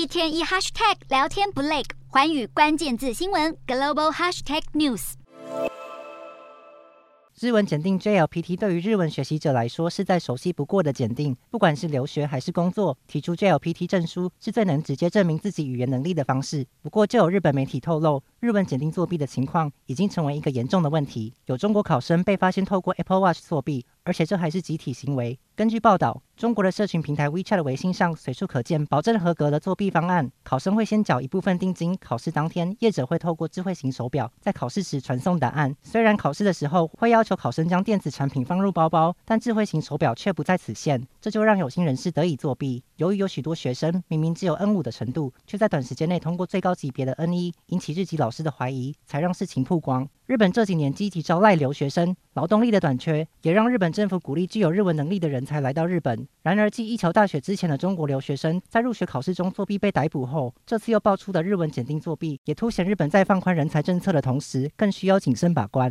一天一 hashtag 聊天不累，环宇关键字新闻 global hashtag news。日文检定 JLPT 对于日文学习者来说是再熟悉不过的检定，不管是留学还是工作，提出 JLPT 证书是最能直接证明自己语言能力的方式。不过，就有日本媒体透露，日文检定作弊的情况已经成为一个严重的问题，有中国考生被发现透过 Apple Watch 作弊。而且这还是集体行为。根据报道，中国的社群平台 WeChat 微信上随处可见保证合格的作弊方案。考生会先缴一部分定金，考试当天业者会透过智慧型手表在考试时传送答案。虽然考试的时候会要求考生将电子产品放入包包，但智慧型手表却不在此限，这就让有心人士得以作弊。由于有许多学生明明只有 N 五的程度，却在短时间内通过最高级别的 N 一，引起日籍老师的怀疑，才让事情曝光。日本这几年积极招揽留学生，劳动力的短缺也让日本政府鼓励具有日文能力的人才来到日本。然而，继一桥大学之前的中国留学生在入学考试中作弊被逮捕后，这次又爆出的日文检定作弊，也凸显日本在放宽人才政策的同时，更需要谨慎把关。